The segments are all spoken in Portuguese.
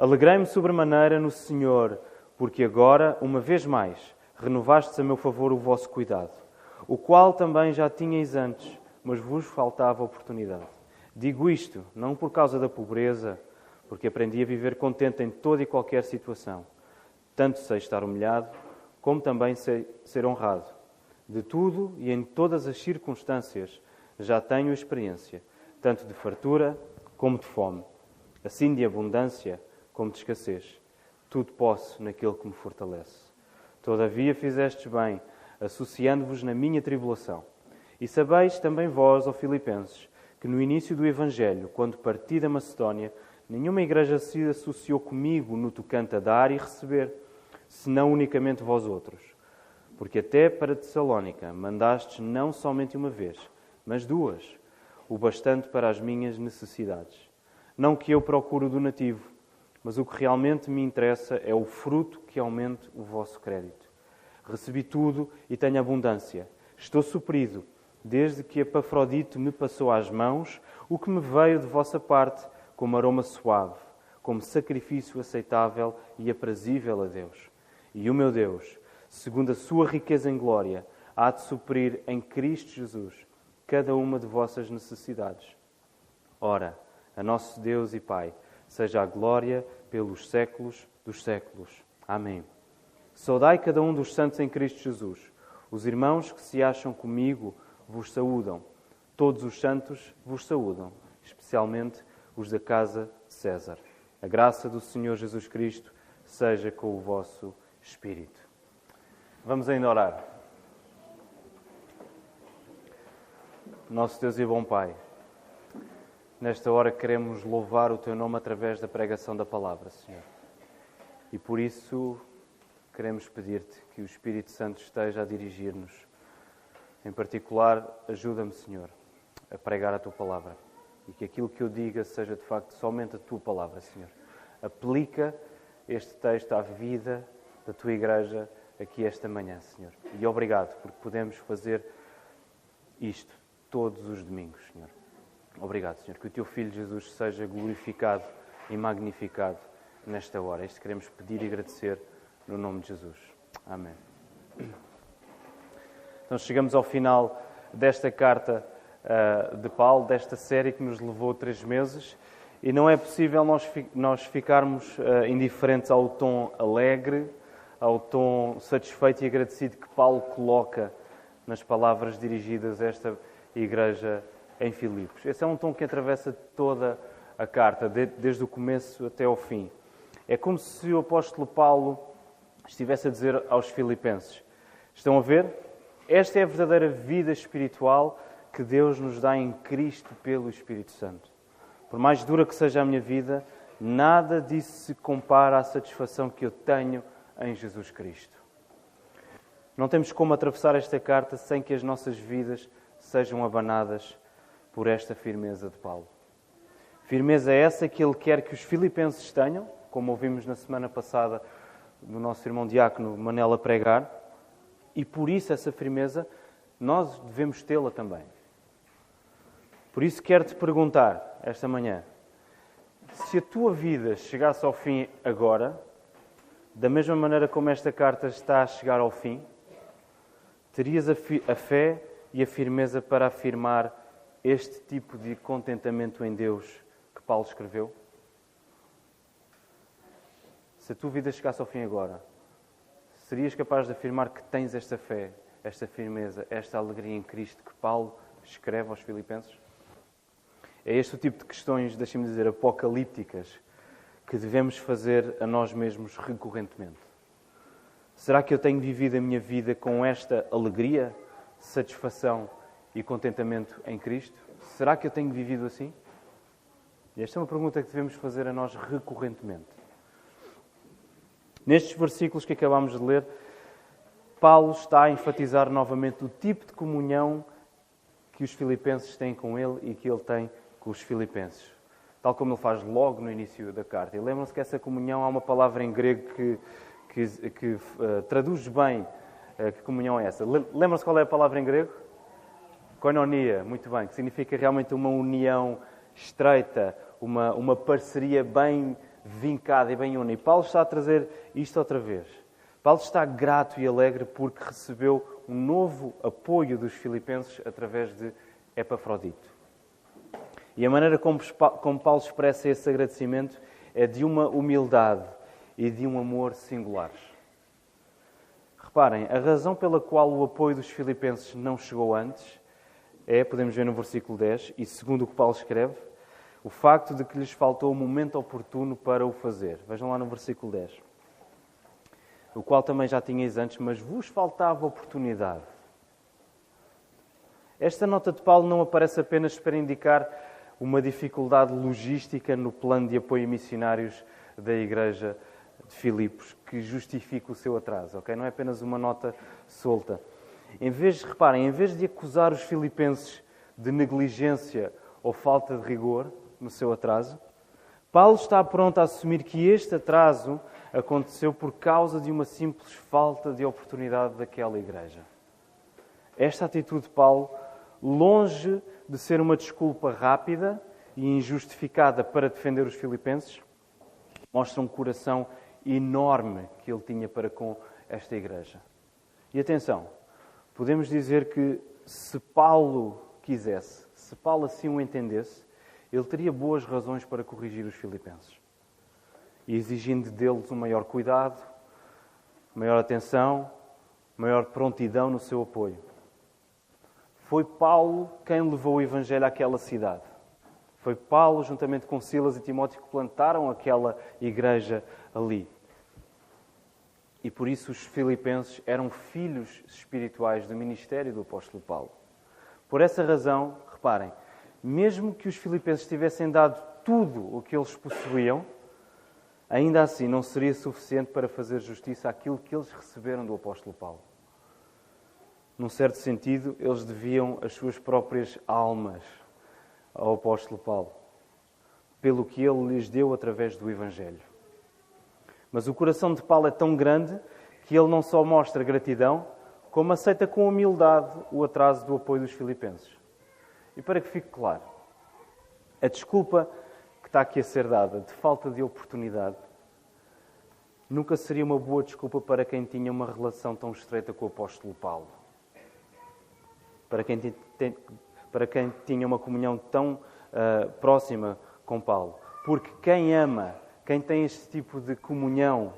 Alegrei-me sobremaneira no Senhor, porque agora, uma vez mais, renovastes a meu favor o vosso cuidado, o qual também já tinhais antes, mas vos faltava oportunidade. Digo isto não por causa da pobreza, porque aprendi a viver contente em toda e qualquer situação. Tanto sei estar humilhado, como também sei ser honrado. De tudo e em todas as circunstâncias já tenho experiência, tanto de fartura como de fome, assim de abundância como de escassez. Tudo posso naquele que me fortalece. Todavia fizestes bem, associando-vos na minha tribulação. E sabeis também vós, ó Filipenses, que no início do Evangelho, quando parti da Macedónia, nenhuma igreja se associou comigo no tocante a dar e receber, senão unicamente vós outros. Porque até para Tessalónica mandastes não somente uma vez, mas duas, o bastante para as minhas necessidades. Não que eu procure o donativo, mas o que realmente me interessa é o fruto que aumente o vosso crédito. Recebi tudo e tenho abundância. Estou suprido, desde que Epafrodito me passou às mãos o que me veio de vossa parte como aroma suave, como sacrifício aceitável e aprazível a Deus. E o meu Deus, segundo a sua riqueza em glória, há de suprir em Cristo Jesus cada uma de vossas necessidades. Ora, a nosso Deus e Pai, seja a glória pelos séculos dos séculos. Amém. Saudai cada um dos santos em Cristo Jesus. Os irmãos que se acham comigo vos saúdam. Todos os santos vos saúdam, especialmente os da casa de César. A graça do Senhor Jesus Cristo seja com o vosso espírito. Vamos ainda orar. Nosso Deus e bom Pai. Nesta hora queremos louvar o Teu nome através da pregação da palavra, Senhor. E por isso queremos pedir-te que o Espírito Santo esteja a dirigir-nos. Em particular, ajuda-me, Senhor, a pregar a Tua palavra. E que aquilo que eu diga seja de facto somente a Tua palavra, Senhor. Aplica este texto à vida da Tua igreja aqui esta manhã, Senhor. E obrigado porque podemos fazer isto todos os domingos, Senhor. Obrigado, Senhor. Que o teu Filho Jesus seja glorificado e magnificado nesta hora. Isto queremos pedir e agradecer no nome de Jesus. Amém. Então chegamos ao final desta carta uh, de Paulo, desta série que nos levou três meses. E não é possível nós, nós ficarmos uh, indiferentes ao tom alegre, ao tom satisfeito e agradecido que Paulo coloca nas palavras dirigidas a esta igreja em Filipos. Esse é um tom que atravessa toda a carta, desde o começo até ao fim. É como se o apóstolo Paulo estivesse a dizer aos filipenses: Estão a ver? Esta é a verdadeira vida espiritual que Deus nos dá em Cristo pelo Espírito Santo. Por mais dura que seja a minha vida, nada disso se compara à satisfação que eu tenho em Jesus Cristo. Não temos como atravessar esta carta sem que as nossas vidas sejam abanadas por esta firmeza de Paulo. Firmeza essa que ele quer que os filipenses tenham, como ouvimos na semana passada no nosso irmão diácono Manela pregar, e por isso essa firmeza nós devemos tê-la também. Por isso quero-te perguntar esta manhã, se a tua vida chegasse ao fim agora, da mesma maneira como esta carta está a chegar ao fim, terias a, a fé e a firmeza para afirmar este tipo de contentamento em Deus que Paulo escreveu? Se a tua vida chegasse ao fim agora, serias capaz de afirmar que tens esta fé, esta firmeza, esta alegria em Cristo que Paulo escreve aos Filipenses? É este o tipo de questões, deixem-me dizer, apocalípticas que devemos fazer a nós mesmos recorrentemente. Será que eu tenho vivido a minha vida com esta alegria, satisfação e contentamento em Cristo? Será que eu tenho vivido assim? Esta é uma pergunta que devemos fazer a nós recorrentemente. Nestes versículos que acabamos de ler, Paulo está a enfatizar novamente o tipo de comunhão que os filipenses têm com ele e que ele tem com os filipenses. Tal como ele faz logo no início da carta. E lembram-se que essa comunhão há uma palavra em grego que, que, que uh, traduz bem uh, que comunhão é essa. Lembram-se qual é a palavra em grego? Koinonia, muito bem, que significa realmente uma união estreita, uma, uma parceria bem vincada e bem una. E Paulo está a trazer isto outra vez. Paulo está grato e alegre porque recebeu um novo apoio dos filipenses através de Epafrodito. E a maneira como, Paulo expressa esse agradecimento é de uma humildade e de um amor singulares. Reparem, a razão pela qual o apoio dos filipenses não chegou antes é, podemos ver no versículo 10, e segundo o que Paulo escreve, o facto de que lhes faltou o momento oportuno para o fazer. Vejam lá no versículo 10. O qual também já tinhais antes, mas vos faltava oportunidade. Esta nota de Paulo não aparece apenas para indicar uma dificuldade logística no plano de apoio a missionários da Igreja de Filipos que justifica o seu atraso, ok? Não é apenas uma nota solta. Em vez, reparem, em vez de acusar os filipenses de negligência ou falta de rigor no seu atraso, Paulo está pronto a assumir que este atraso aconteceu por causa de uma simples falta de oportunidade daquela igreja. Esta atitude de Paulo, longe de ser uma desculpa rápida e injustificada para defender os filipenses, mostra um coração enorme que ele tinha para com esta igreja. E atenção, podemos dizer que se Paulo quisesse, se Paulo assim o entendesse, ele teria boas razões para corrigir os filipenses. Exigindo deles um maior cuidado, maior atenção, maior prontidão no seu apoio. Foi Paulo quem levou o Evangelho àquela cidade. Foi Paulo, juntamente com Silas e Timóteo, que plantaram aquela igreja ali. E por isso os filipenses eram filhos espirituais do ministério do apóstolo Paulo. Por essa razão, reparem, mesmo que os filipenses tivessem dado tudo o que eles possuíam, ainda assim não seria suficiente para fazer justiça àquilo que eles receberam do apóstolo Paulo. Num certo sentido, eles deviam as suas próprias almas ao apóstolo Paulo, pelo que ele lhes deu através do Evangelho. Mas o coração de Paulo é tão grande que ele não só mostra gratidão, como aceita com humildade o atraso do apoio dos filipenses. E para que fique claro, a desculpa que está aqui a ser dada de falta de oportunidade nunca seria uma boa desculpa para quem tinha uma relação tão estreita com o apóstolo Paulo. Para quem, tem, para quem tinha uma comunhão tão uh, próxima com Paulo. Porque quem ama quem tem este tipo de comunhão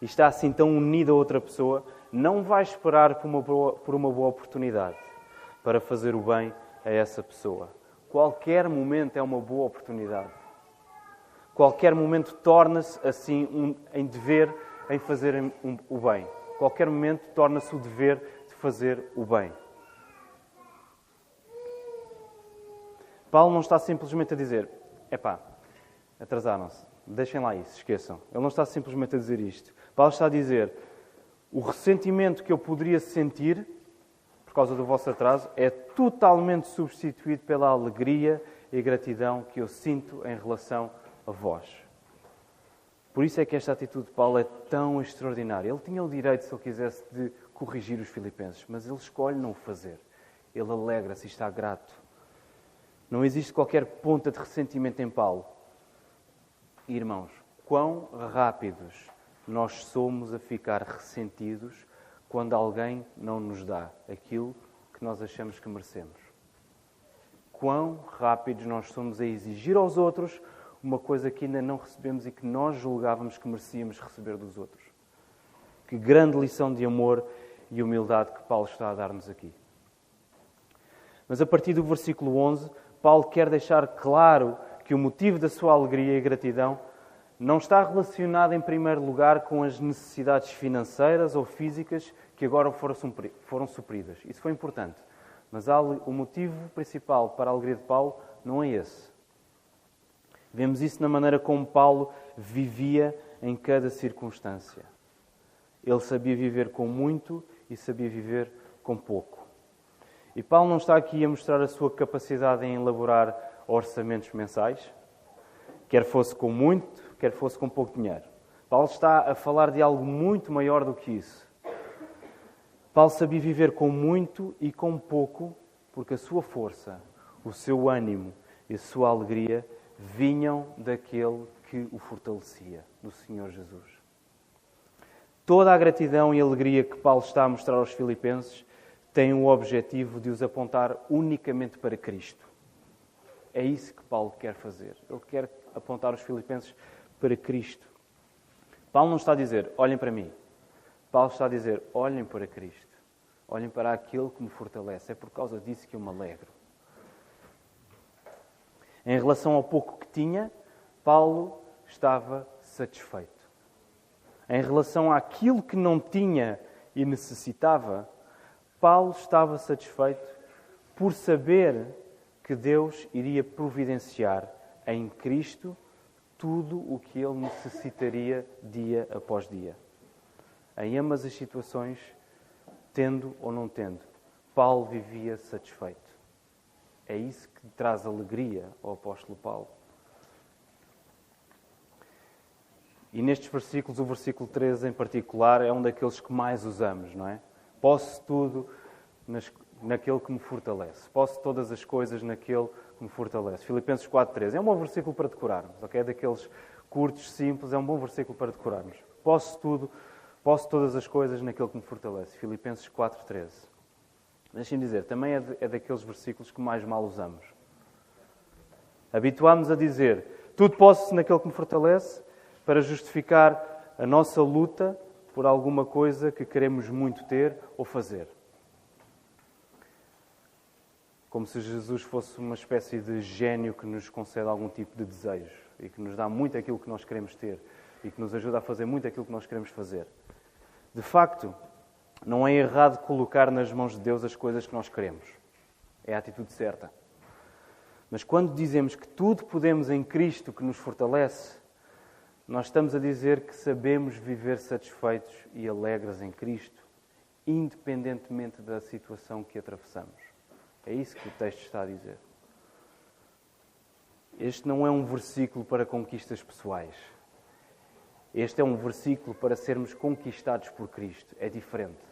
e está assim tão unido a outra pessoa, não vai esperar por uma boa, por uma boa oportunidade para fazer o bem a essa pessoa. Qualquer momento é uma boa oportunidade. Qualquer momento torna-se assim um, em dever em fazer um, o bem. Qualquer momento torna-se o dever de fazer o bem. Paulo não está simplesmente a dizer: epá, atrasaram-se. Deixem lá isso, esqueçam. Ele não está simplesmente a dizer isto. Paulo está a dizer: o ressentimento que eu poderia sentir por causa do vosso atraso é totalmente substituído pela alegria e gratidão que eu sinto em relação a vós. Por isso é que esta atitude de Paulo é tão extraordinária. Ele tinha o direito, se ele quisesse, de corrigir os filipenses, mas ele escolhe não o fazer. Ele alegra-se e está grato. Não existe qualquer ponta de ressentimento em Paulo. Irmãos, quão rápidos nós somos a ficar ressentidos quando alguém não nos dá aquilo que nós achamos que merecemos. Quão rápidos nós somos a exigir aos outros uma coisa que ainda não recebemos e que nós julgávamos que merecíamos receber dos outros. Que grande lição de amor e humildade que Paulo está a dar-nos aqui. Mas a partir do versículo 11, Paulo quer deixar claro que o motivo da sua alegria e gratidão não está relacionado, em primeiro lugar, com as necessidades financeiras ou físicas que agora foram supridas. Isso foi importante. Mas o motivo principal para a alegria de Paulo não é esse. Vemos isso na maneira como Paulo vivia em cada circunstância. Ele sabia viver com muito e sabia viver com pouco. E Paulo não está aqui a mostrar a sua capacidade em elaborar orçamentos mensais, quer fosse com muito, quer fosse com pouco dinheiro. Paulo está a falar de algo muito maior do que isso. Paulo sabia viver com muito e com pouco, porque a sua força, o seu ânimo e a sua alegria vinham daquele que o fortalecia no Senhor Jesus. Toda a gratidão e alegria que Paulo está a mostrar aos Filipenses tem o objetivo de os apontar unicamente para Cristo. É isso que Paulo quer fazer. Ele quer apontar os Filipenses para Cristo. Paulo não está a dizer, olhem para mim. Paulo está a dizer, olhem para Cristo. Olhem para aquele que me fortalece. É por causa disso que eu me alegro. Em relação ao pouco que tinha, Paulo estava satisfeito. Em relação àquilo que não tinha e necessitava, Paulo estava satisfeito por saber que Deus iria providenciar em Cristo tudo o que ele necessitaria dia após dia. Em ambas as situações, tendo ou não tendo, Paulo vivia satisfeito. É isso que traz alegria ao apóstolo Paulo. E nestes versículos, o versículo 13 em particular, é um daqueles que mais usamos, não é? Posso tudo nas, naquele que me fortalece. Posso todas as coisas naquele que me fortalece. Filipenses 4.13. É um bom versículo para decorarmos, ok? É daqueles curtos, simples, é um bom versículo para decorarmos. Posso tudo, posso todas as coisas naquele que me fortalece. Filipenses 4.13. Deixem-me dizer, também é, de, é daqueles versículos que mais mal usamos. Habituámos a dizer, tudo posso naquele que me fortalece, para justificar a nossa luta por alguma coisa que queremos muito ter ou fazer. Como se Jesus fosse uma espécie de gênio que nos concede algum tipo de desejo e que nos dá muito aquilo que nós queremos ter e que nos ajuda a fazer muito aquilo que nós queremos fazer. De facto, não é errado colocar nas mãos de Deus as coisas que nós queremos. É a atitude certa. Mas quando dizemos que tudo podemos em Cristo que nos fortalece, nós estamos a dizer que sabemos viver satisfeitos e alegres em Cristo, independentemente da situação que atravessamos. É isso que o texto está a dizer. Este não é um versículo para conquistas pessoais. Este é um versículo para sermos conquistados por Cristo. É diferente.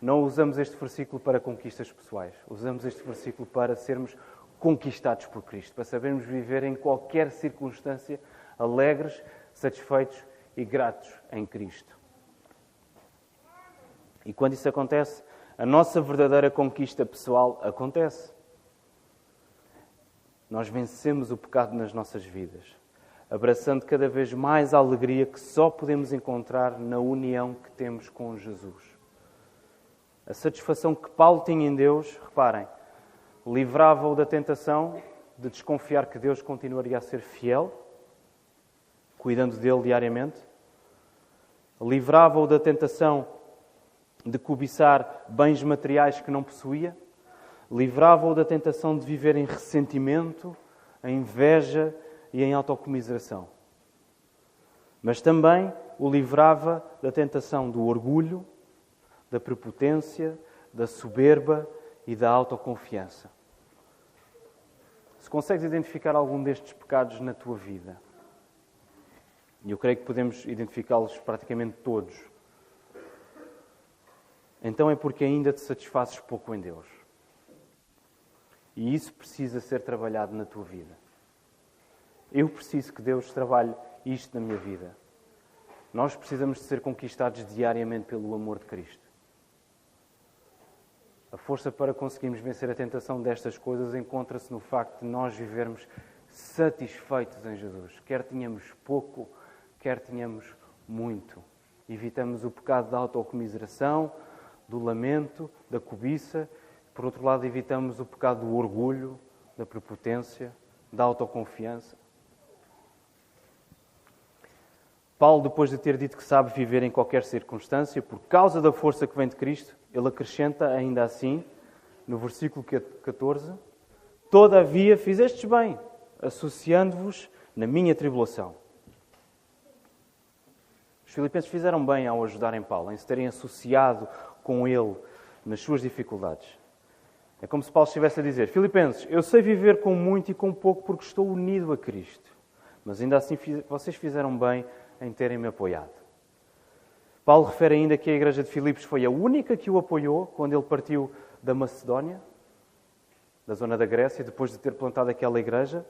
Não usamos este versículo para conquistas pessoais. Usamos este versículo para sermos conquistados por Cristo, para sabermos viver em qualquer circunstância alegres, satisfeitos e gratos em Cristo. E quando isso acontece, a nossa verdadeira conquista pessoal acontece. Nós vencemos o pecado nas nossas vidas, abraçando cada vez mais a alegria que só podemos encontrar na união que temos com Jesus. A satisfação que Paulo tinha em Deus, reparem, livrava-o da tentação de desconfiar que Deus continuaria a ser fiel cuidando dele diariamente. Livrava-o da tentação de cobiçar bens materiais que não possuía. Livrava-o da tentação de viver em ressentimento, em inveja e em autocomiseração. Mas também o livrava da tentação do orgulho, da prepotência, da soberba e da autoconfiança. Se consegues identificar algum destes pecados na tua vida, e eu creio que podemos identificá-los praticamente todos. Então é porque ainda te satisfazes pouco em Deus. E isso precisa ser trabalhado na tua vida. Eu preciso que Deus trabalhe isto na minha vida. Nós precisamos de ser conquistados diariamente pelo amor de Cristo. A força para conseguirmos vencer a tentação destas coisas encontra-se no facto de nós vivermos satisfeitos em Jesus. Quer tenhamos pouco quer tenhamos muito. Evitamos o pecado da autocomiseração, do lamento, da cobiça. Por outro lado, evitamos o pecado do orgulho, da prepotência, da autoconfiança. Paulo, depois de ter dito que sabe viver em qualquer circunstância, por causa da força que vem de Cristo, ele acrescenta ainda assim, no versículo 14: Todavia fizestes bem, associando-vos na minha tribulação. Os filipenses fizeram bem ao ajudarem Paulo, em se terem associado com ele nas suas dificuldades. É como se Paulo estivesse a dizer: Filipenses, eu sei viver com muito e com pouco porque estou unido a Cristo. Mas ainda assim vocês fizeram bem em terem-me apoiado. Paulo refere ainda que a igreja de Filipos foi a única que o apoiou quando ele partiu da Macedónia, da zona da Grécia, depois de ter plantado aquela igreja.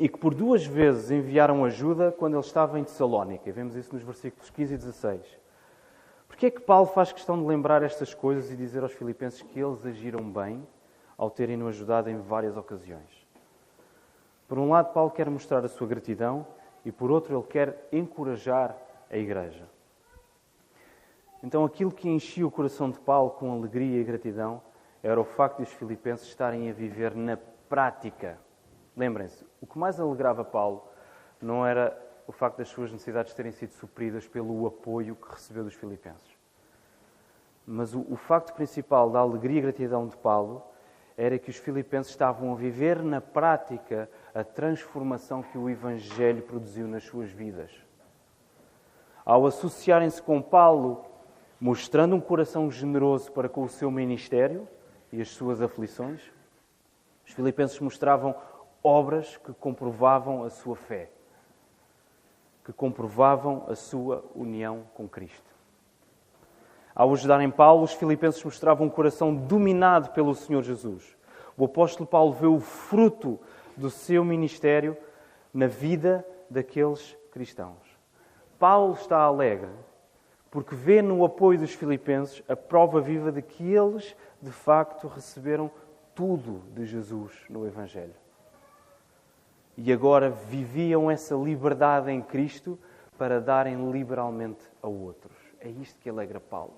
e que por duas vezes enviaram ajuda quando ele estava em Tessalónica. Vemos isso nos versículos 15 e 16. Porquê é que Paulo faz questão de lembrar estas coisas e dizer aos filipenses que eles agiram bem ao terem-no ajudado em várias ocasiões? Por um lado, Paulo quer mostrar a sua gratidão e, por outro, ele quer encorajar a igreja. Então, aquilo que enchia o coração de Paulo com alegria e gratidão era o facto de os filipenses estarem a viver na prática. Lembrem-se, o que mais alegrava Paulo não era o facto das suas necessidades terem sido supridas pelo apoio que recebeu dos filipenses. Mas o, o facto principal da alegria e gratidão de Paulo era que os filipenses estavam a viver na prática a transformação que o Evangelho produziu nas suas vidas. Ao associarem-se com Paulo, mostrando um coração generoso para com o seu ministério e as suas aflições, os filipenses mostravam obras que comprovavam a sua fé, que comprovavam a sua união com Cristo. Ao ajudarem Paulo, os filipenses mostravam um coração dominado pelo Senhor Jesus. O apóstolo Paulo vê o fruto do seu ministério na vida daqueles cristãos. Paulo está alegre porque vê no apoio dos filipenses a prova viva de que eles, de facto, receberam tudo de Jesus no Evangelho. E agora viviam essa liberdade em Cristo para darem liberalmente a outros. É isto que alegra Paulo.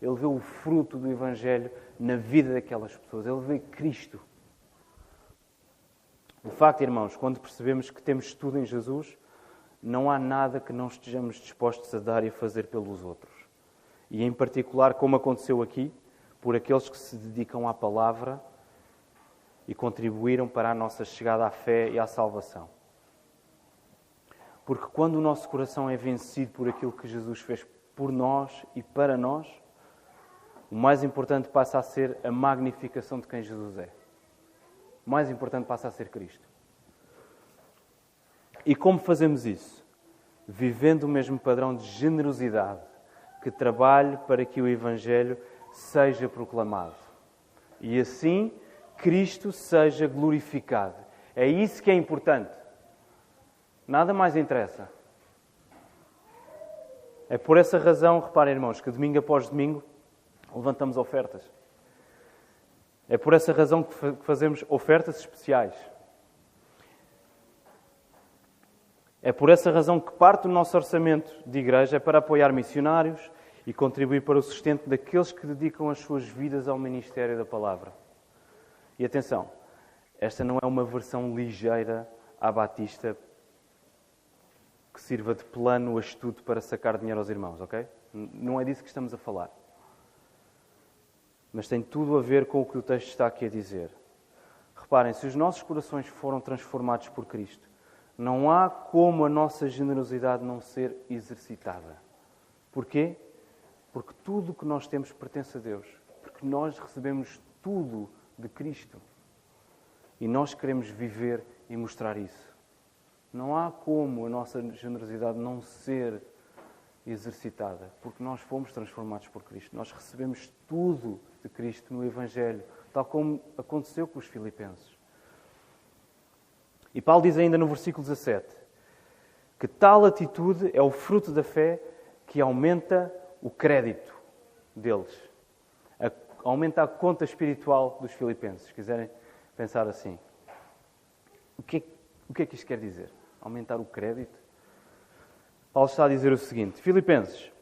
Ele vê o fruto do Evangelho na vida daquelas pessoas. Ele vê Cristo. O facto, irmãos, quando percebemos que temos tudo em Jesus, não há nada que não estejamos dispostos a dar e a fazer pelos outros. E em particular, como aconteceu aqui, por aqueles que se dedicam à palavra e contribuíram para a nossa chegada à fé e à salvação. Porque quando o nosso coração é vencido por aquilo que Jesus fez por nós e para nós, o mais importante passa a ser a magnificação de quem Jesus é. O mais importante passa a ser Cristo. E como fazemos isso? Vivendo o mesmo padrão de generosidade que trabalhe para que o Evangelho seja proclamado. E assim Cristo seja glorificado. É isso que é importante. Nada mais interessa. É por essa razão, reparem, irmãos, que domingo após domingo levantamos ofertas. É por essa razão que fazemos ofertas especiais. É por essa razão que parte do nosso orçamento de igreja é para apoiar missionários e contribuir para o sustento daqueles que dedicam as suas vidas ao ministério da palavra. E atenção, esta não é uma versão ligeira à Batista que sirva de plano astuto para sacar dinheiro aos irmãos, ok? Não é disso que estamos a falar. Mas tem tudo a ver com o que o texto está aqui a dizer. Reparem, se os nossos corações foram transformados por Cristo, não há como a nossa generosidade não ser exercitada. Porquê? Porque tudo o que nós temos pertence a Deus. Porque nós recebemos tudo de Cristo. E nós queremos viver e mostrar isso. Não há como a nossa generosidade não ser exercitada, porque nós fomos transformados por Cristo. Nós recebemos tudo de Cristo no Evangelho, tal como aconteceu com os Filipenses. E Paulo diz ainda no versículo 17 que tal atitude é o fruto da fé que aumenta o crédito deles aumenta a conta espiritual dos filipenses, se quiserem pensar assim. O que, é, o que é que isto quer dizer? Aumentar o crédito? Paulo está a dizer o seguinte: Filipenses,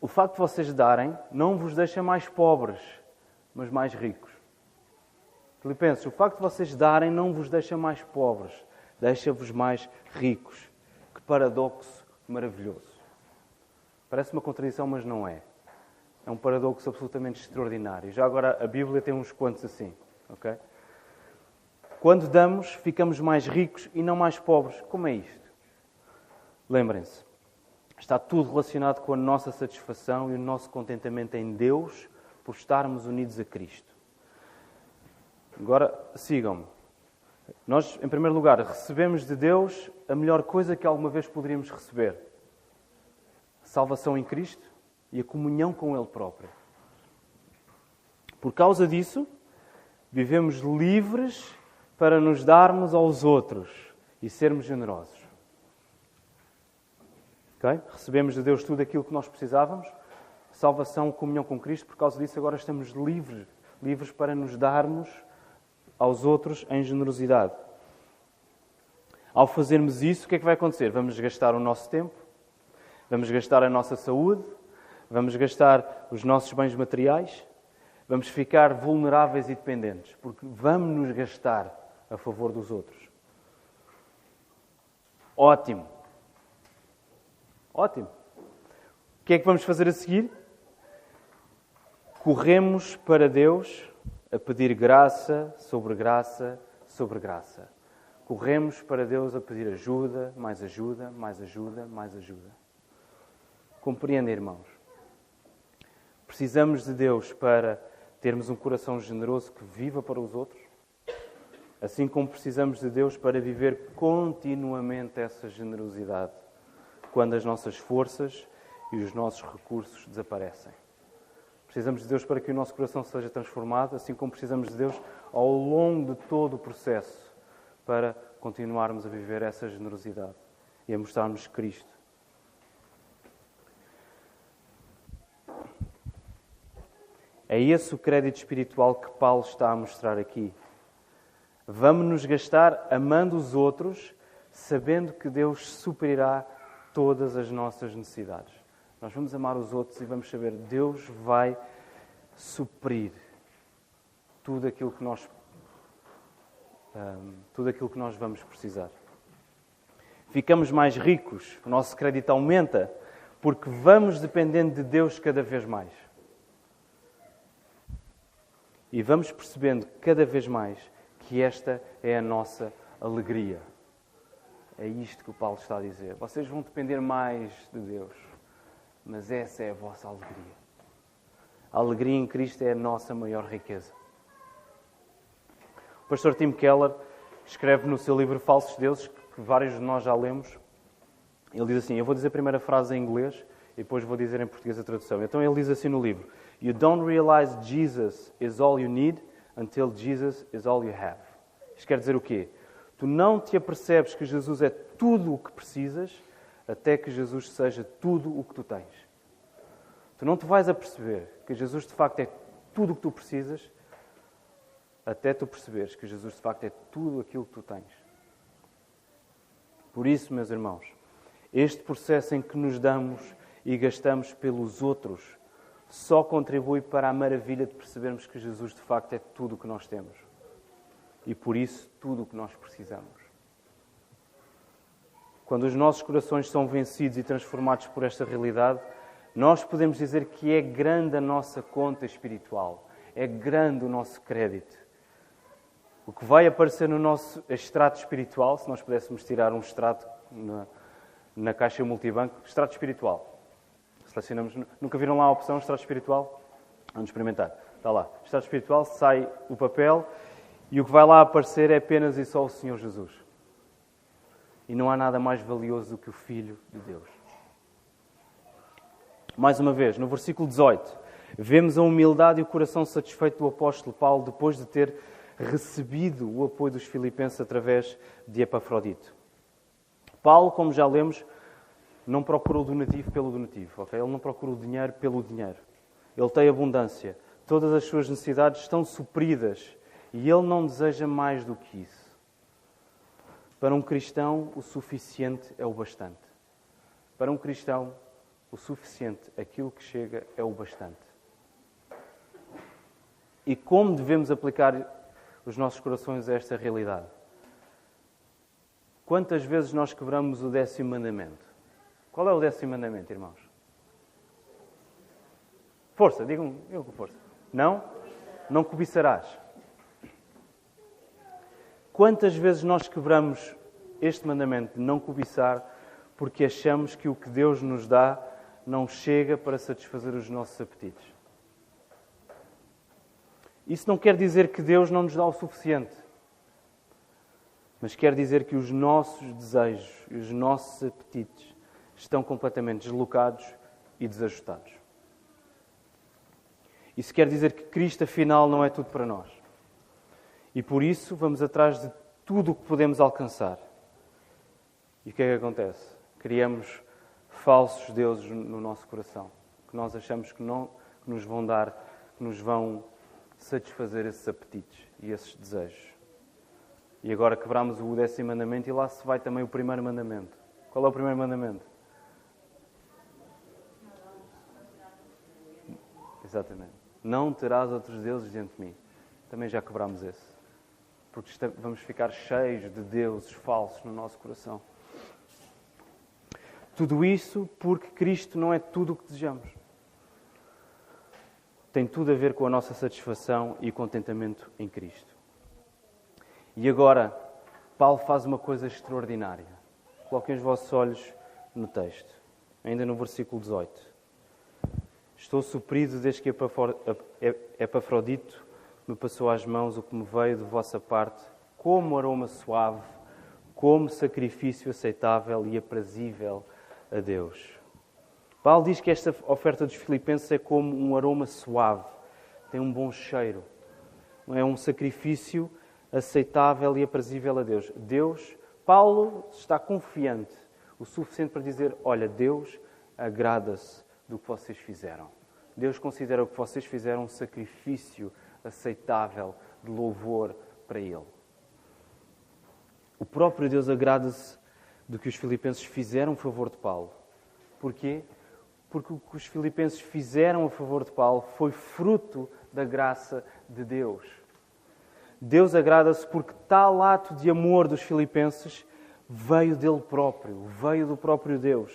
o facto de vocês darem não vos deixa mais pobres, mas mais ricos. Filipenses, o facto de vocês darem não vos deixa mais pobres, deixa-vos mais ricos. Que paradoxo maravilhoso. Parece uma contradição, mas não é. É um paradoxo absolutamente extraordinário. Já agora a Bíblia tem uns quantos assim, ok? Quando damos, ficamos mais ricos e não mais pobres. Como é isto? Lembrem-se, está tudo relacionado com a nossa satisfação e o nosso contentamento em Deus por estarmos unidos a Cristo. Agora, sigam-me. Nós, em primeiro lugar, recebemos de Deus a melhor coisa que alguma vez poderíamos receber: salvação em Cristo e a comunhão com Ele próprio. Por causa disso, vivemos livres para nos darmos aos outros e sermos generosos. Okay? Recebemos de Deus tudo aquilo que nós precisávamos, salvação, comunhão com Cristo, por causa disso agora estamos livres, livres para nos darmos aos outros em generosidade. Ao fazermos isso, o que é que vai acontecer? Vamos gastar o nosso tempo, vamos gastar a nossa saúde, vamos gastar os nossos bens materiais, vamos ficar vulneráveis e dependentes, porque vamos nos gastar a favor dos outros. Ótimo. Ótimo. O que é que vamos fazer a seguir? Corremos para Deus a pedir graça sobre graça sobre graça. Corremos para Deus a pedir ajuda, mais ajuda, mais ajuda, mais ajuda. Compreenda, irmãos. Precisamos de Deus para termos um coração generoso que viva para os outros, assim como precisamos de Deus para viver continuamente essa generosidade quando as nossas forças e os nossos recursos desaparecem. Precisamos de Deus para que o nosso coração seja transformado, assim como precisamos de Deus ao longo de todo o processo para continuarmos a viver essa generosidade e a mostrarmos Cristo. É esse o crédito espiritual que Paulo está a mostrar aqui. Vamos nos gastar amando os outros, sabendo que Deus suprirá todas as nossas necessidades. Nós vamos amar os outros e vamos saber Deus vai suprir tudo aquilo que nós tudo aquilo que nós vamos precisar. Ficamos mais ricos, o nosso crédito aumenta, porque vamos dependendo de Deus cada vez mais. E vamos percebendo cada vez mais que esta é a nossa alegria. É isto que o Paulo está a dizer. Vocês vão depender mais de Deus, mas essa é a vossa alegria. A alegria em Cristo é a nossa maior riqueza. O pastor Tim Keller escreve no seu livro Falsos Deuses, que vários de nós já lemos. Ele diz assim: Eu vou dizer a primeira frase em inglês e depois vou dizer em português a tradução. Então ele diz assim no livro: You don't realize Jesus is all you need until Jesus is all you have. Isto quer dizer o quê? Tu não te apercebes que Jesus é tudo o que precisas até que Jesus seja tudo o que tu tens. Tu não te vais a perceber que Jesus de facto é tudo o que tu precisas até tu perceberes que Jesus de facto é tudo aquilo que tu tens. Por isso, meus irmãos, este processo em que nos damos e gastamos pelos outros só contribui para a maravilha de percebermos que Jesus de facto é tudo o que nós temos e por isso tudo o que nós precisamos. Quando os nossos corações são vencidos e transformados por esta realidade, nós podemos dizer que é grande a nossa conta espiritual, é grande o nosso crédito. O que vai aparecer no nosso extrato espiritual, se nós pudéssemos tirar um extrato na, na caixa multibanco, extrato espiritual. Nunca viram lá a opção extrato espiritual? Vamos experimentar. Está lá. Extrato espiritual, sai o papel e o que vai lá aparecer é apenas e só o Senhor Jesus. E não há nada mais valioso do que o Filho de Deus. Mais uma vez, no versículo 18, vemos a humildade e o coração satisfeito do apóstolo Paulo depois de ter recebido o apoio dos filipenses através de Epafrodito. Paulo, como já lemos, não procurou o donativo pelo donativo, okay? ele não procurou o dinheiro pelo dinheiro. Ele tem abundância, todas as suas necessidades estão supridas e ele não deseja mais do que isso. Para um cristão, o suficiente é o bastante. Para um cristão, o suficiente, aquilo que chega, é o bastante. E como devemos aplicar os nossos corações a esta realidade? Quantas vezes nós quebramos o décimo mandamento? Qual é o décimo mandamento, irmãos? Força, digam, digam com força. Não? Não cobiçarás. Quantas vezes nós quebramos este mandamento de não cobiçar porque achamos que o que Deus nos dá não chega para satisfazer os nossos apetites? Isso não quer dizer que Deus não nos dá o suficiente, mas quer dizer que os nossos desejos e os nossos apetites estão completamente deslocados e desajustados. Isso quer dizer que Cristo, afinal, não é tudo para nós. E por isso vamos atrás de tudo o que podemos alcançar. E o que é que acontece? Criamos falsos deuses no nosso coração, que nós achamos que não que nos vão dar, que nos vão satisfazer esses apetites e esses desejos. E agora quebramos o décimo mandamento e lá se vai também o primeiro mandamento. Qual é o primeiro mandamento? Exatamente. Não terás outros deuses diante de mim. Também já quebramos esse. Porque vamos ficar cheios de deuses falsos no nosso coração. Tudo isso porque Cristo não é tudo o que desejamos. Tem tudo a ver com a nossa satisfação e contentamento em Cristo. E agora, Paulo faz uma coisa extraordinária. Coloquem os vossos olhos no texto, ainda no versículo 18. Estou suprido desde que Epafrodito me passou às mãos o que me veio de vossa parte, como aroma suave, como sacrifício aceitável e aprazível a Deus. Paulo diz que esta oferta dos Filipenses é como um aroma suave, tem um bom cheiro, é um sacrifício aceitável e aprazível a Deus. Deus, Paulo está confiante o suficiente para dizer: Olha, Deus agrada-se do que vocês fizeram. Deus considera o que vocês fizeram um sacrifício aceitável de louvor para Ele. O próprio Deus agrada-se do que os filipenses fizeram a favor de Paulo. Porquê? Porque o que os filipenses fizeram a favor de Paulo foi fruto da graça de Deus. Deus agrada-se porque tal ato de amor dos filipenses veio dele próprio, veio do próprio Deus,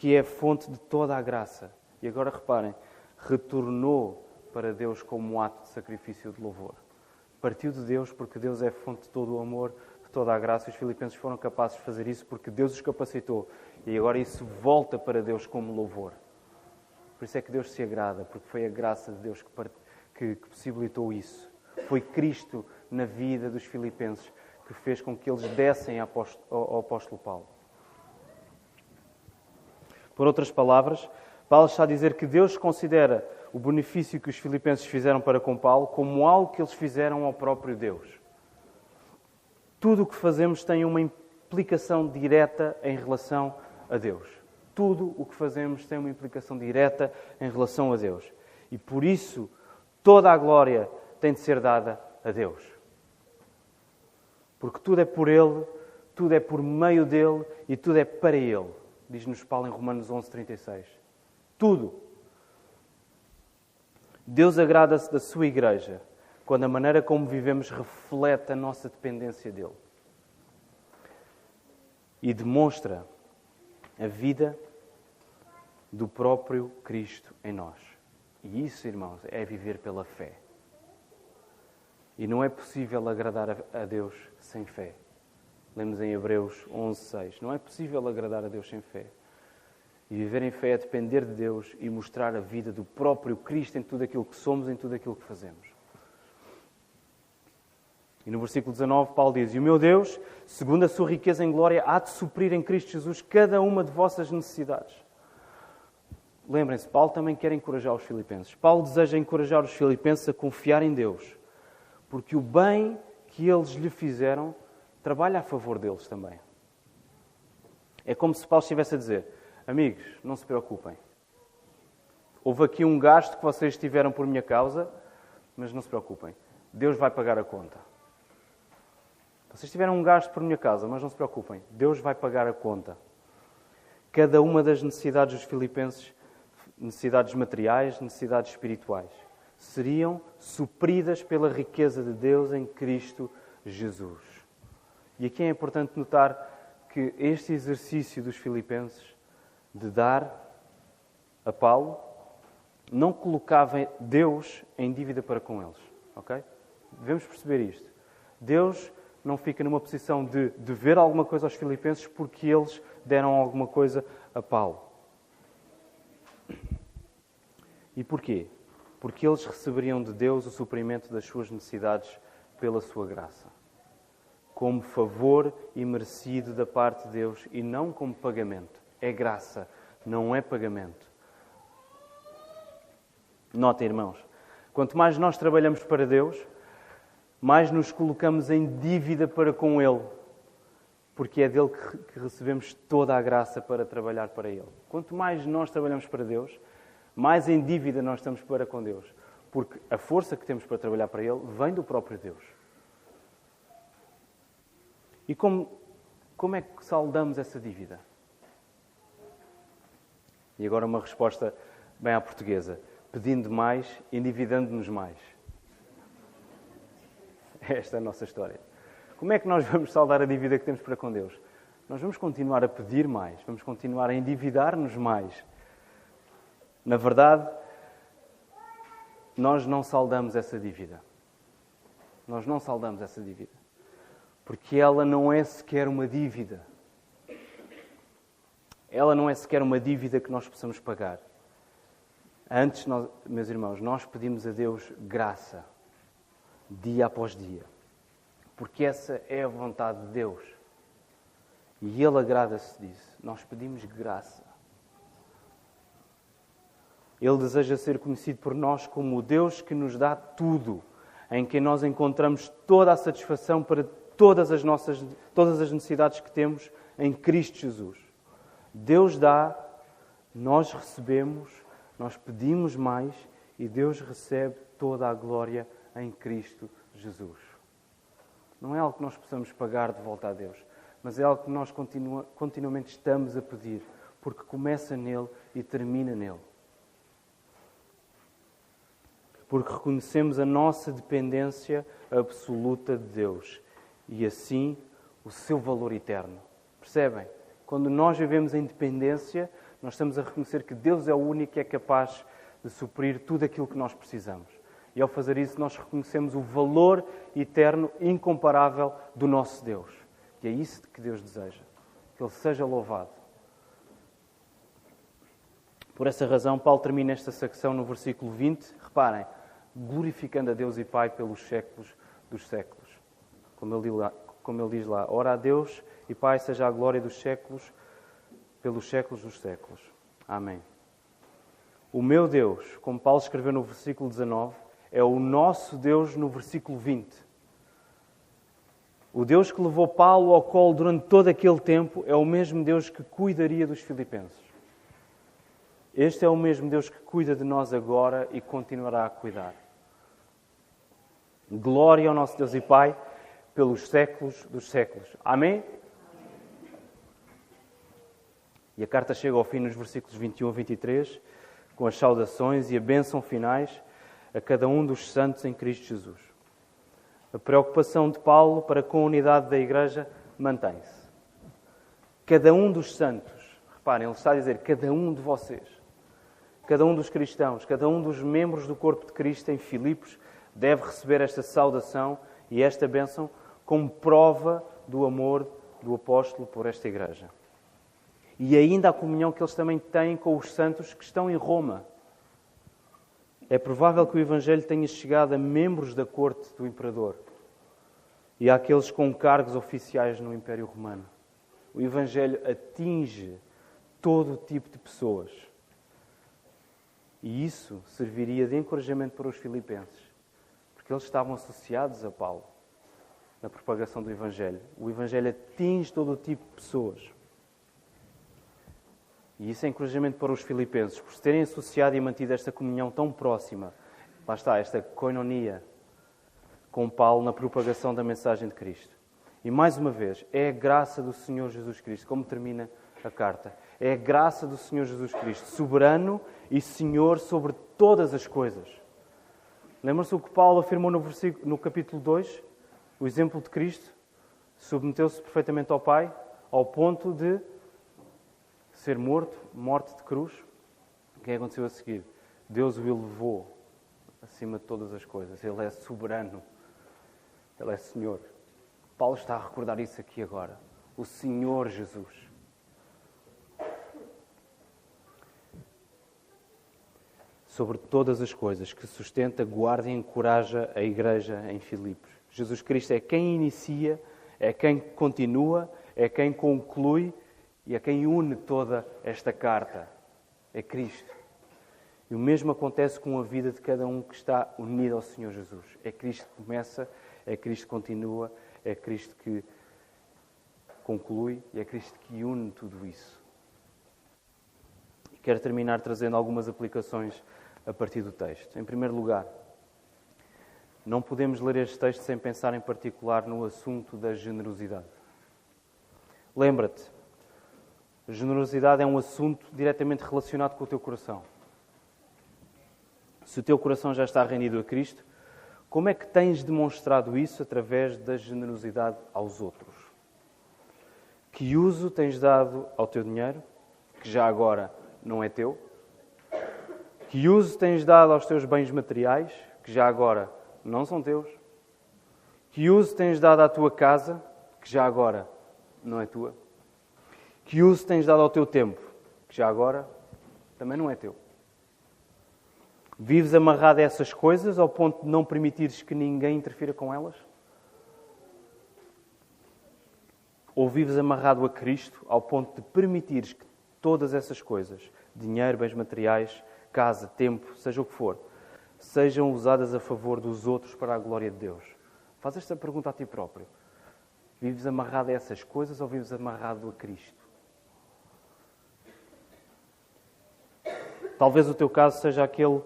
que é fonte de toda a graça. E agora reparem, retornou para Deus como um ato de sacrifício de louvor. Partiu de Deus porque Deus é fonte de todo o amor, de toda a graça. Os filipenses foram capazes de fazer isso porque Deus os capacitou. E agora isso volta para Deus como louvor. Por isso é que Deus se agrada, porque foi a graça de Deus que, que, que possibilitou isso. Foi Cristo na vida dos filipenses que fez com que eles dessem ao apóstolo Paulo. Por outras palavras, Paulo está a dizer que Deus considera o benefício que os filipenses fizeram para com Paulo como algo que eles fizeram ao próprio Deus. Tudo o que fazemos tem uma implicação direta em relação a Deus. Tudo o que fazemos tem uma implicação direta em relação a Deus. E por isso, toda a glória tem de ser dada a Deus. Porque tudo é por Ele, tudo é por meio dele e tudo é para Ele. Diz-nos Paulo em Romanos 11:36. Tudo. Deus agrada-se da sua igreja quando a maneira como vivemos reflete a nossa dependência dele e demonstra a vida do próprio Cristo em nós. E isso, irmãos, é viver pela fé. E não é possível agradar a Deus sem fé. Lemos em Hebreus 11:6. Não é possível agradar a Deus sem fé. E viver em fé é depender de Deus e mostrar a vida do próprio Cristo em tudo aquilo que somos, em tudo aquilo que fazemos. E no versículo 19, Paulo diz: E o meu Deus, segundo a sua riqueza em glória, há de suprir em Cristo Jesus cada uma de vossas necessidades. Lembrem-se, Paulo também quer encorajar os filipenses. Paulo deseja encorajar os filipenses a confiar em Deus, porque o bem que eles lhe fizeram trabalha a favor deles também. É como se Paulo estivesse a dizer: Amigos, não se preocupem. Houve aqui um gasto que vocês tiveram por minha causa, mas não se preocupem. Deus vai pagar a conta. Vocês tiveram um gasto por minha causa, mas não se preocupem. Deus vai pagar a conta. Cada uma das necessidades dos filipenses, necessidades materiais, necessidades espirituais, seriam supridas pela riqueza de Deus em Cristo Jesus. E aqui é importante notar que este exercício dos filipenses de dar a Paulo, não colocava Deus em dívida para com eles. Ok? Devemos perceber isto. Deus não fica numa posição de dever alguma coisa aos filipenses porque eles deram alguma coisa a Paulo. E porquê? Porque eles receberiam de Deus o suprimento das suas necessidades pela sua graça. Como favor e merecido da parte de Deus e não como pagamento é graça, não é pagamento. Notem, irmãos, quanto mais nós trabalhamos para Deus, mais nos colocamos em dívida para com Ele, porque é dele que recebemos toda a graça para trabalhar para Ele. Quanto mais nós trabalhamos para Deus, mais em dívida nós estamos para com Deus, porque a força que temos para trabalhar para Ele vem do próprio Deus. E como, como é que saldamos essa dívida? E agora uma resposta bem à portuguesa: pedindo mais, endividando-nos mais. Esta é a nossa história. Como é que nós vamos saldar a dívida que temos para com Deus? Nós vamos continuar a pedir mais, vamos continuar a endividar-nos mais. Na verdade, nós não saldamos essa dívida. Nós não saldamos essa dívida. Porque ela não é sequer uma dívida. Ela não é sequer uma dívida que nós possamos pagar. Antes, nós, meus irmãos, nós pedimos a Deus graça, dia após dia, porque essa é a vontade de Deus. E Ele agrada-se disso. Nós pedimos graça. Ele deseja ser conhecido por nós como o Deus que nos dá tudo, em quem nós encontramos toda a satisfação para todas as nossas todas as necessidades que temos em Cristo Jesus. Deus dá, nós recebemos nós pedimos mais e Deus recebe toda a glória em Cristo Jesus. Não é algo que nós possamos pagar de volta a Deus, mas é algo que nós continua, continuamente estamos a pedir, porque começa nele e termina nele. Porque reconhecemos a nossa dependência absoluta de Deus e assim o seu valor eterno. Percebem? Quando nós vivemos em dependência, nós estamos a reconhecer que Deus é o único que é capaz de suprir tudo aquilo que nós precisamos. E ao fazer isso, nós reconhecemos o valor eterno, incomparável do nosso Deus. E é isso que Deus deseja. Que Ele seja louvado. Por essa razão, Paulo termina esta secção no versículo 20. Reparem, glorificando a Deus e Pai pelos séculos dos séculos. Como ele, lá, como ele diz lá: Ora a Deus e Pai seja a glória dos séculos pelos séculos dos séculos. Amém. O meu Deus, como Paulo escreveu no versículo 19, é o nosso Deus no versículo 20. O Deus que levou Paulo ao colo durante todo aquele tempo é o mesmo Deus que cuidaria dos filipenses. Este é o mesmo Deus que cuida de nós agora e continuará a cuidar. Glória ao nosso Deus e Pai pelos séculos dos séculos. Amém? E a carta chega ao fim nos versículos 21 a 23, com as saudações e a bênção finais a cada um dos santos em Cristo Jesus. A preocupação de Paulo para com a unidade da Igreja mantém-se. Cada um dos santos, reparem, ele está a dizer cada um de vocês, cada um dos cristãos, cada um dos membros do corpo de Cristo em Filipos deve receber esta saudação e esta bênção como prova do amor do apóstolo por esta Igreja e ainda a comunhão que eles também têm com os santos que estão em Roma. É provável que o Evangelho tenha chegado a membros da corte do imperador e àqueles com cargos oficiais no Império Romano. O Evangelho atinge todo tipo de pessoas. E isso serviria de encorajamento para os filipenses, porque eles estavam associados a Paulo na propagação do Evangelho. O Evangelho atinge todo o tipo de pessoas. E isso é encorajamento para os filipenses, por se terem associado e mantido esta comunhão tão próxima. Lá está, esta koinonia com Paulo na propagação da mensagem de Cristo. E mais uma vez, é a graça do Senhor Jesus Cristo, como termina a carta. É a graça do Senhor Jesus Cristo, soberano e Senhor sobre todas as coisas. Lembram-se o que Paulo afirmou no, versículo, no capítulo 2? O exemplo de Cristo submeteu-se perfeitamente ao Pai, ao ponto de ser morto, morte de cruz, o que aconteceu a seguir? Deus o elevou acima de todas as coisas. Ele é soberano. Ele é Senhor. Paulo está a recordar isso aqui agora. O Senhor Jesus. Sobre todas as coisas, que sustenta, guarda e encoraja a igreja em Filipos. Jesus Cristo é quem inicia, é quem continua, é quem conclui e a quem une toda esta carta é Cristo. E o mesmo acontece com a vida de cada um que está unido ao Senhor Jesus. É Cristo que começa, É Cristo que continua, é Cristo que conclui e é Cristo que une tudo isso. E quero terminar trazendo algumas aplicações a partir do texto. Em primeiro lugar, não podemos ler este texto sem pensar em particular no assunto da generosidade. Lembra-te, generosidade é um assunto diretamente relacionado com o teu coração. Se o teu coração já está rendido a Cristo, como é que tens demonstrado isso através da generosidade aos outros? Que uso tens dado ao teu dinheiro, que já agora não é teu? Que uso tens dado aos teus bens materiais, que já agora não são teus? Que uso tens dado à tua casa, que já agora não é tua? Que uso tens dado ao teu tempo, que já agora também não é teu? Vives amarrado a essas coisas ao ponto de não permitires que ninguém interfira com elas? Ou vives amarrado a Cristo ao ponto de permitires que todas essas coisas, dinheiro, bens materiais, casa, tempo, seja o que for, sejam usadas a favor dos outros para a glória de Deus? Faz esta pergunta a ti próprio. Vives amarrado a essas coisas ou vives amarrado a Cristo? Talvez o teu caso seja aquele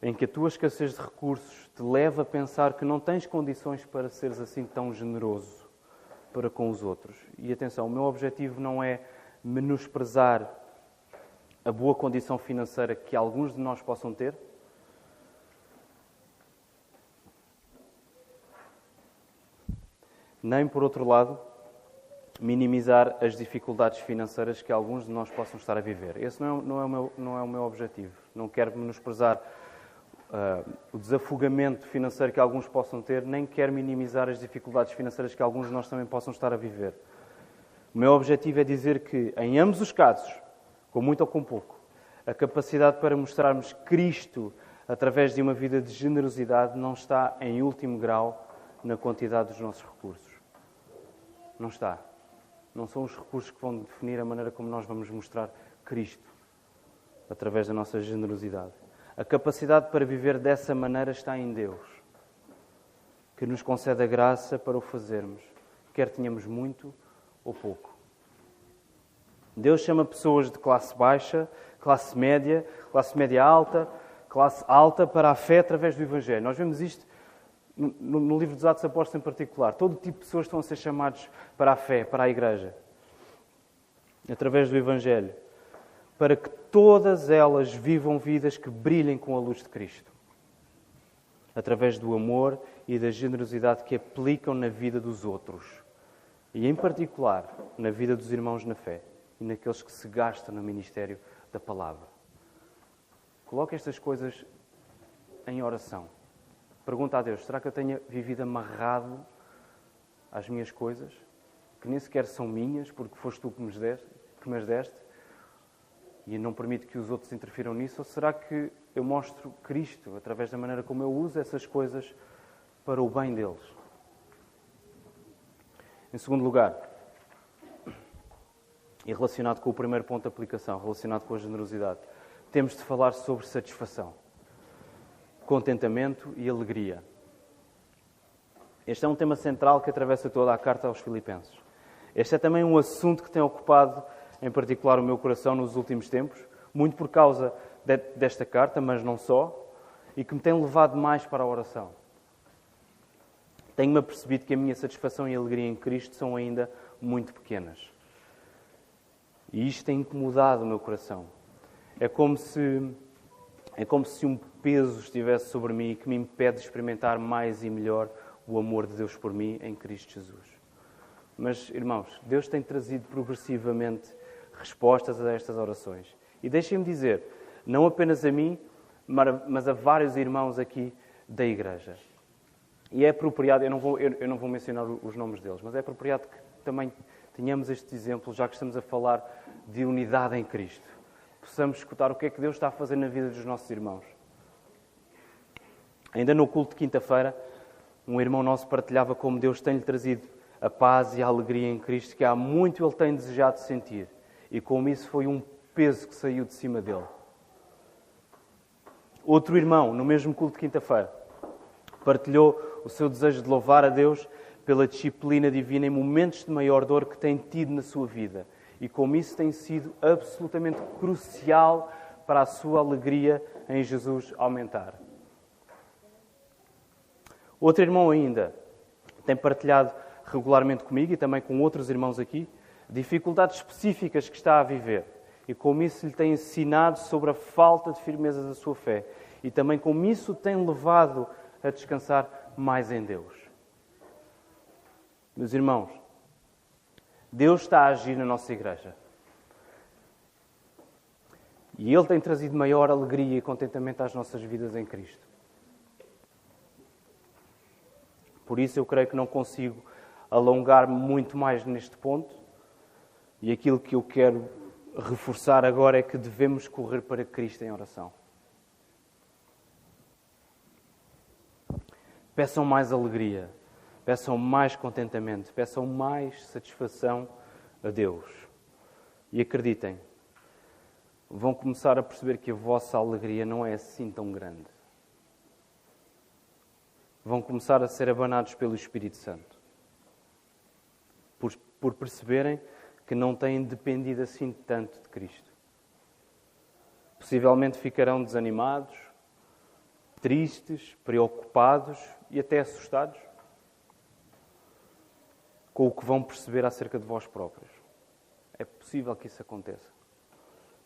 em que a tua escassez de recursos te leva a pensar que não tens condições para seres assim tão generoso para com os outros. E atenção, o meu objetivo não é menosprezar a boa condição financeira que alguns de nós possam ter. Nem, por outro lado, minimizar as dificuldades financeiras que alguns de nós possam estar a viver. Esse não é, não é, o, meu, não é o meu objetivo. Não quero menosprezar uh, o desafogamento financeiro que alguns possam ter, nem quer minimizar as dificuldades financeiras que alguns de nós também possam estar a viver. O meu objetivo é dizer que, em ambos os casos, com muito ou com pouco, a capacidade para mostrarmos Cristo através de uma vida de generosidade não está em último grau na quantidade dos nossos recursos. Não está. Não são os recursos que vão definir a maneira como nós vamos mostrar Cristo através da nossa generosidade. A capacidade para viver dessa maneira está em Deus, que nos concede a graça para o fazermos, quer tenhamos muito ou pouco. Deus chama pessoas de classe baixa, classe média, classe média alta, classe alta para a fé através do Evangelho. Nós vemos isto no, no livro dos Atos Apóstolos em particular. Todo tipo de pessoas estão a ser chamados para a fé, para a igreja, através do Evangelho para que todas elas vivam vidas que brilhem com a luz de Cristo, através do amor e da generosidade que aplicam na vida dos outros, e em particular na vida dos irmãos na fé e naqueles que se gastam no ministério da palavra. Coloque estas coisas em oração. Pergunta a Deus: será que eu tenho vivido amarrado às minhas coisas, que nem sequer são minhas, porque foste tu que me deste? Que me deste? e não permito que os outros interfiram nisso? Ou será que eu mostro Cristo através da maneira como eu uso essas coisas para o bem deles? Em segundo lugar, e relacionado com o primeiro ponto de aplicação, relacionado com a generosidade, temos de falar sobre satisfação, contentamento e alegria. Este é um tema central que atravessa toda a carta aos Filipenses. Este é também um assunto que tem ocupado em particular o meu coração nos últimos tempos, muito por causa de, desta carta, mas não só, e que me tem levado mais para a oração. Tenho-me apercebido que a minha satisfação e alegria em Cristo são ainda muito pequenas. E isto tem incomodado o meu coração. É como se é como se um peso estivesse sobre mim que me impede de experimentar mais e melhor o amor de Deus por mim em Cristo Jesus. Mas, irmãos, Deus tem trazido progressivamente respostas a estas orações. E deixem-me dizer, não apenas a mim, mas a vários irmãos aqui da igreja. E é apropriado, eu não vou, eu não vou mencionar os nomes deles, mas é apropriado que também tenhamos este exemplo, já que estamos a falar de unidade em Cristo. Possamos escutar o que é que Deus está a fazer na vida dos nossos irmãos. Ainda no culto de quinta-feira, um irmão nosso partilhava como Deus tem-lhe trazido a paz e a alegria em Cristo que há muito ele tem desejado sentir e como isso foi um peso que saiu de cima dele. Outro irmão, no mesmo culto de quinta-feira, Partilhou o seu desejo de louvar a Deus pela disciplina divina em momentos de maior dor que tem tido na sua vida. E como isso tem sido absolutamente crucial para a sua alegria em Jesus aumentar. Outro irmão ainda tem partilhado regularmente comigo e também com outros irmãos aqui dificuldades específicas que está a viver e como isso lhe tem ensinado sobre a falta de firmeza da sua fé e também como isso tem levado a descansar mais em Deus. Meus irmãos, Deus está a agir na nossa igreja. E Ele tem trazido maior alegria e contentamento às nossas vidas em Cristo. Por isso eu creio que não consigo alongar muito mais neste ponto. E aquilo que eu quero reforçar agora é que devemos correr para Cristo em oração. Peçam mais alegria, peçam mais contentamento, peçam mais satisfação a Deus. E acreditem, vão começar a perceber que a vossa alegria não é assim tão grande vão começar a ser abanados pelo Espírito Santo. Por, por perceberem que não têm dependido assim tanto de Cristo. Possivelmente ficarão desanimados, tristes, preocupados e até assustados com o que vão perceber acerca de vós próprios. É possível que isso aconteça.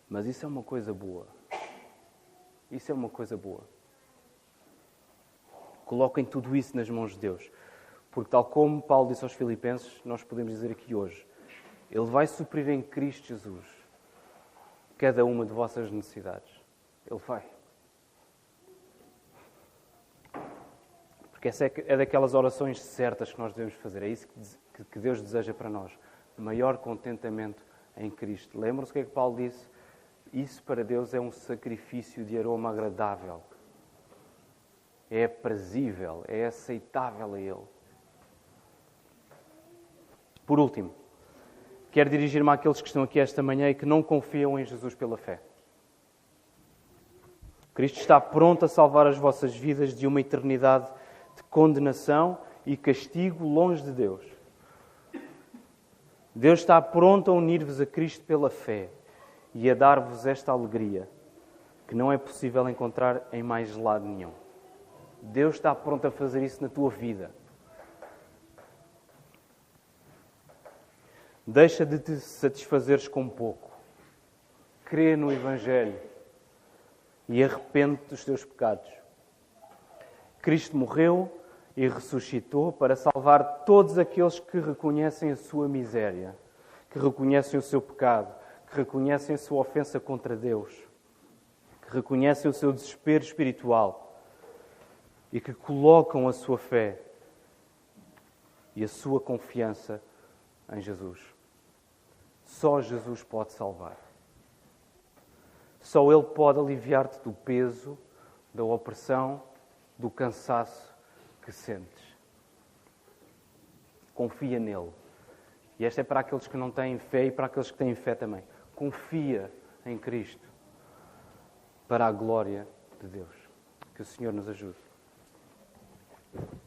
Mas isso é uma coisa boa. Isso é uma coisa boa. Coloquem tudo isso nas mãos de Deus. Porque, tal como Paulo disse aos Filipenses, nós podemos dizer aqui hoje: Ele vai suprir em Cristo Jesus cada uma de vossas necessidades. Ele vai. Porque essa é, é daquelas orações certas que nós devemos fazer. É isso que Deus deseja para nós. Maior contentamento em Cristo. Lembram-se o que é que Paulo disse? Isso para Deus é um sacrifício de aroma agradável é aprazível, é aceitável a Ele. Por último, quero dirigir-me àqueles que estão aqui esta manhã e que não confiam em Jesus pela fé. Cristo está pronto a salvar as vossas vidas de uma eternidade de condenação e castigo longe de Deus. Deus está pronto a unir-vos a Cristo pela fé e a dar-vos esta alegria que não é possível encontrar em mais lado nenhum. Deus está pronto a fazer isso na tua vida. Deixa de te satisfazeres com pouco. Crê no Evangelho e arrepende dos teus pecados. Cristo morreu e ressuscitou para salvar todos aqueles que reconhecem a sua miséria, que reconhecem o seu pecado, que reconhecem a sua ofensa contra Deus, que reconhecem o seu desespero espiritual e que colocam a sua fé e a sua confiança em Jesus. Só Jesus pode salvar. Só Ele pode aliviar-te do peso, da opressão, do cansaço que sentes. Confia nele. E esta é para aqueles que não têm fé e para aqueles que têm fé também. Confia em Cristo para a glória de Deus. Que o Senhor nos ajude. Thank you.